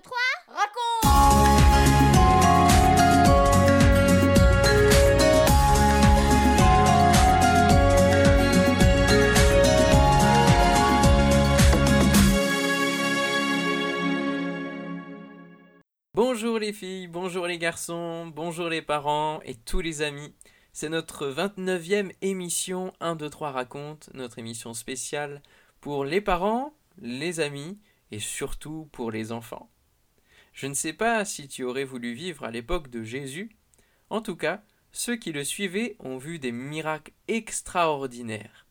2, 3, raconte Bonjour les filles, bonjour les garçons, bonjour les parents et tous les amis. C'est notre 29e émission 1, 2, 3 raconte, notre émission spéciale pour les parents, les amis et surtout pour les enfants. Je ne sais pas si tu aurais voulu vivre à l'époque de Jésus. En tout cas, ceux qui le suivaient ont vu des miracles extraordinaires.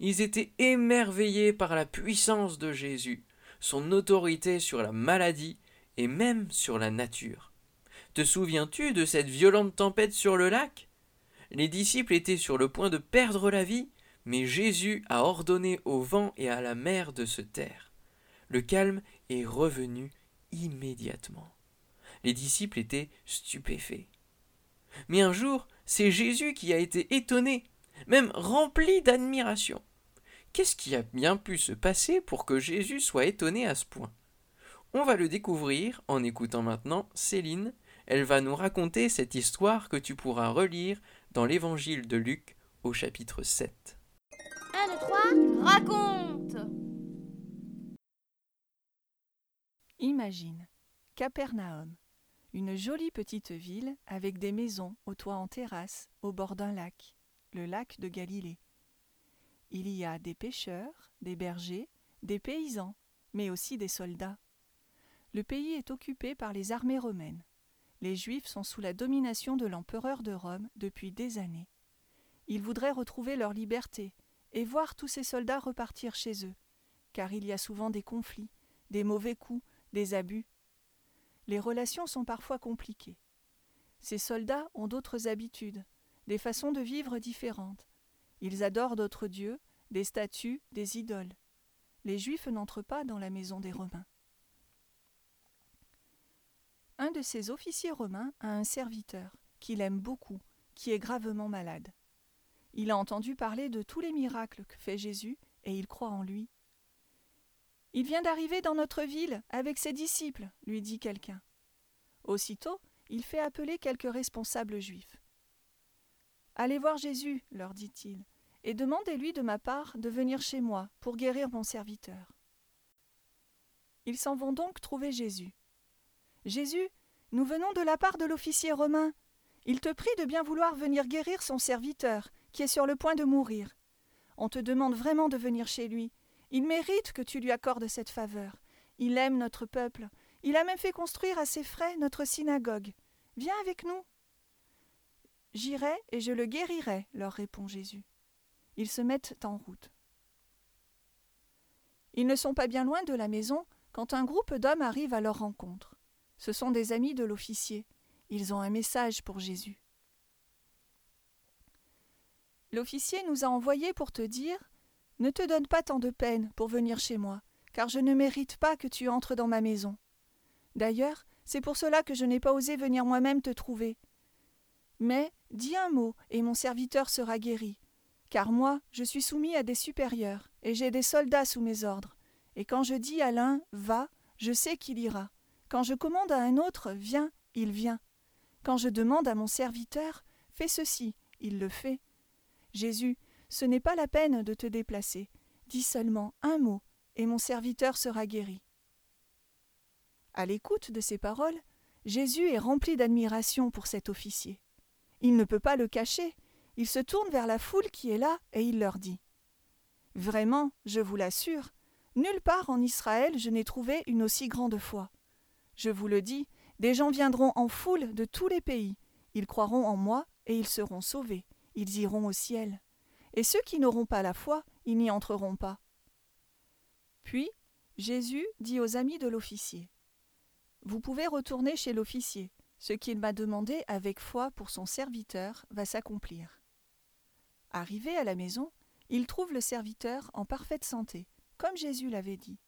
Ils étaient émerveillés par la puissance de Jésus, son autorité sur la maladie et même sur la nature. Te souviens-tu de cette violente tempête sur le lac? Les disciples étaient sur le point de perdre la vie, mais Jésus a ordonné au vent et à la mer de se taire. Le calme est revenu immédiatement. Les disciples étaient stupéfaits. Mais un jour, c'est Jésus qui a été étonné, même rempli d'admiration. Qu'est-ce qui a bien pu se passer pour que Jésus soit étonné à ce point? On va le découvrir en écoutant maintenant Céline. Elle va nous raconter cette histoire que tu pourras relire dans l'évangile de Luc au chapitre 7. 1, 2, 3, raconte Imagine Capernaum, une jolie petite ville avec des maisons au toit en terrasse au bord d'un lac, le lac de Galilée. Il y a des pêcheurs, des bergers, des paysans, mais aussi des soldats. Le pays est occupé par les armées romaines. Les Juifs sont sous la domination de l'empereur de Rome depuis des années. Ils voudraient retrouver leur liberté et voir tous ces soldats repartir chez eux, car il y a souvent des conflits, des mauvais coups, des abus. Les relations sont parfois compliquées. Ces soldats ont d'autres habitudes, des façons de vivre différentes. Ils adorent d'autres dieux, des statues, des idoles. Les Juifs n'entrent pas dans la maison des Romains. Un de ces officiers romains a un serviteur, qu'il aime beaucoup, qui est gravement malade. Il a entendu parler de tous les miracles que fait Jésus, et il croit en lui. Il vient d'arriver dans notre ville avec ses disciples, lui dit quelqu'un. Aussitôt, il fait appeler quelques responsables juifs. Allez voir Jésus, leur dit-il, et demandez-lui de ma part de venir chez moi pour guérir mon serviteur. Ils s'en vont donc trouver Jésus. Jésus, nous venons de la part de l'officier romain. Il te prie de bien vouloir venir guérir son serviteur, qui est sur le point de mourir. On te demande vraiment de venir chez lui. Il mérite que tu lui accordes cette faveur. Il aime notre peuple. Il a même fait construire à ses frais notre synagogue. Viens avec nous. J'irai et je le guérirai, leur répond Jésus. Ils se mettent en route. Ils ne sont pas bien loin de la maison quand un groupe d'hommes arrive à leur rencontre. Ce sont des amis de l'officier. Ils ont un message pour Jésus. L'officier nous a envoyés pour te dire Ne te donne pas tant de peine pour venir chez moi, car je ne mérite pas que tu entres dans ma maison. D'ailleurs, c'est pour cela que je n'ai pas osé venir moi-même te trouver. Mais dis un mot, et mon serviteur sera guéri. Car moi, je suis soumis à des supérieurs, et j'ai des soldats sous mes ordres. Et quand je dis à l'un Va, je sais qu'il ira. Quand je commande à un autre Viens, il vient. Quand je demande à mon serviteur Fais ceci, il le fait. Jésus, ce n'est pas la peine de te déplacer. Dis seulement un mot, et mon serviteur sera guéri. À l'écoute de ces paroles, Jésus est rempli d'admiration pour cet officier. Il ne peut pas le cacher. Il se tourne vers la foule qui est là et il leur dit Vraiment, je vous l'assure, nulle part en Israël je n'ai trouvé une aussi grande foi. Je vous le dis, des gens viendront en foule de tous les pays. Ils croiront en moi et ils seront sauvés. Ils iront au ciel. Et ceux qui n'auront pas la foi, ils n'y entreront pas. Puis Jésus dit aux amis de l'officier Vous pouvez retourner chez l'officier. Ce qu'il m'a demandé avec foi pour son serviteur va s'accomplir. Arrivé à la maison, il trouve le serviteur en parfaite santé, comme Jésus l'avait dit.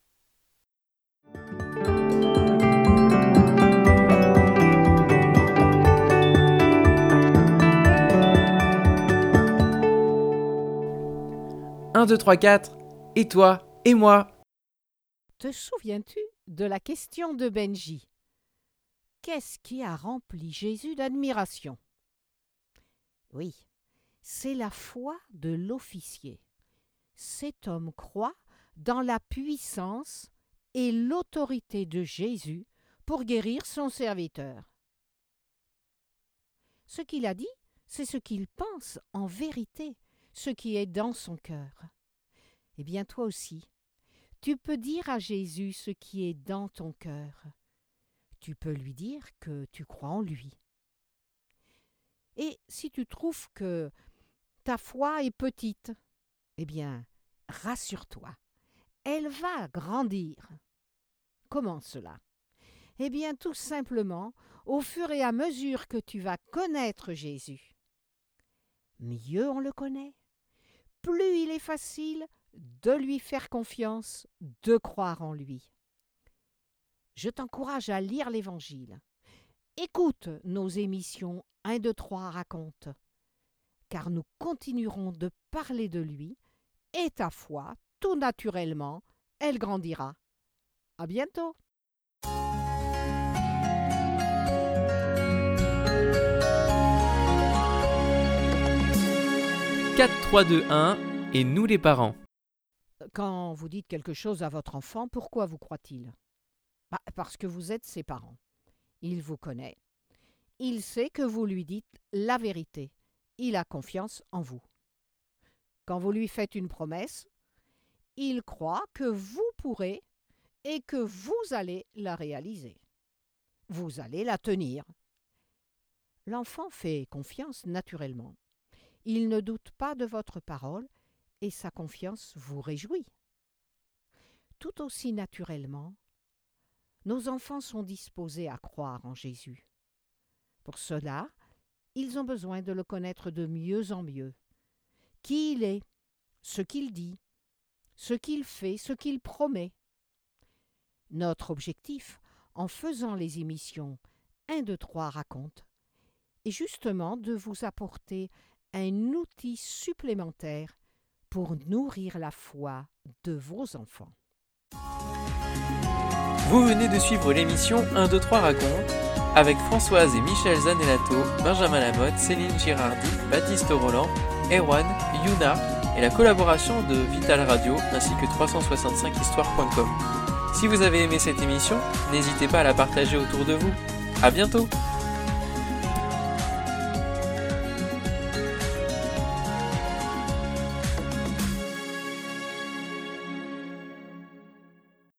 Un, deux, trois, quatre. Et toi, et moi. Te souviens-tu de la question de Benji? Qu'est-ce qui a rempli Jésus d'admiration? Oui, c'est la foi de l'officier. Cet homme croit dans la puissance et l'autorité de Jésus pour guérir son serviteur. Ce qu'il a dit, c'est ce qu'il pense en vérité, ce qui est dans son cœur. Eh bien toi aussi, tu peux dire à Jésus ce qui est dans ton cœur. Tu peux lui dire que tu crois en lui. Et si tu trouves que ta foi est petite, eh bien, rassure-toi, elle va grandir. Comment cela? Eh bien, tout simplement, au fur et à mesure que tu vas connaître Jésus. Mieux on le connaît, plus il est facile de lui faire confiance, de croire en lui. Je t'encourage à lire l'Évangile. Écoute nos émissions 1, 2, 3 raconte, car nous continuerons de parler de lui, et ta foi, tout naturellement, elle grandira. À bientôt! 4, 3, 2, 1 et nous les parents. Quand vous dites quelque chose à votre enfant, pourquoi vous croit-il? Bah, Parce que vous êtes ses parents. Il vous connaît. Il sait que vous lui dites la vérité. Il a confiance en vous. Quand vous lui faites une promesse, il croit que vous pourrez et que vous allez la réaliser. Vous allez la tenir. L'enfant fait confiance naturellement. Il ne doute pas de votre parole et sa confiance vous réjouit. Tout aussi naturellement, nos enfants sont disposés à croire en Jésus. Pour cela, ils ont besoin de le connaître de mieux en mieux. Qui il est, ce qu'il dit, ce qu'il fait, ce qu'il promet. Notre objectif, en faisant les émissions 1, 2, 3 raconte, est justement de vous apporter un outil supplémentaire pour nourrir la foi de vos enfants. Vous venez de suivre l'émission 1, 2, 3 raconte avec Françoise et Michel Zanellato, Benjamin Lamotte, Céline Girardi, Baptiste Roland, Erwan, Yuna et la collaboration de Vital Radio ainsi que 365histoire.com. Si vous avez aimé cette émission, n'hésitez pas à la partager autour de vous. À bientôt!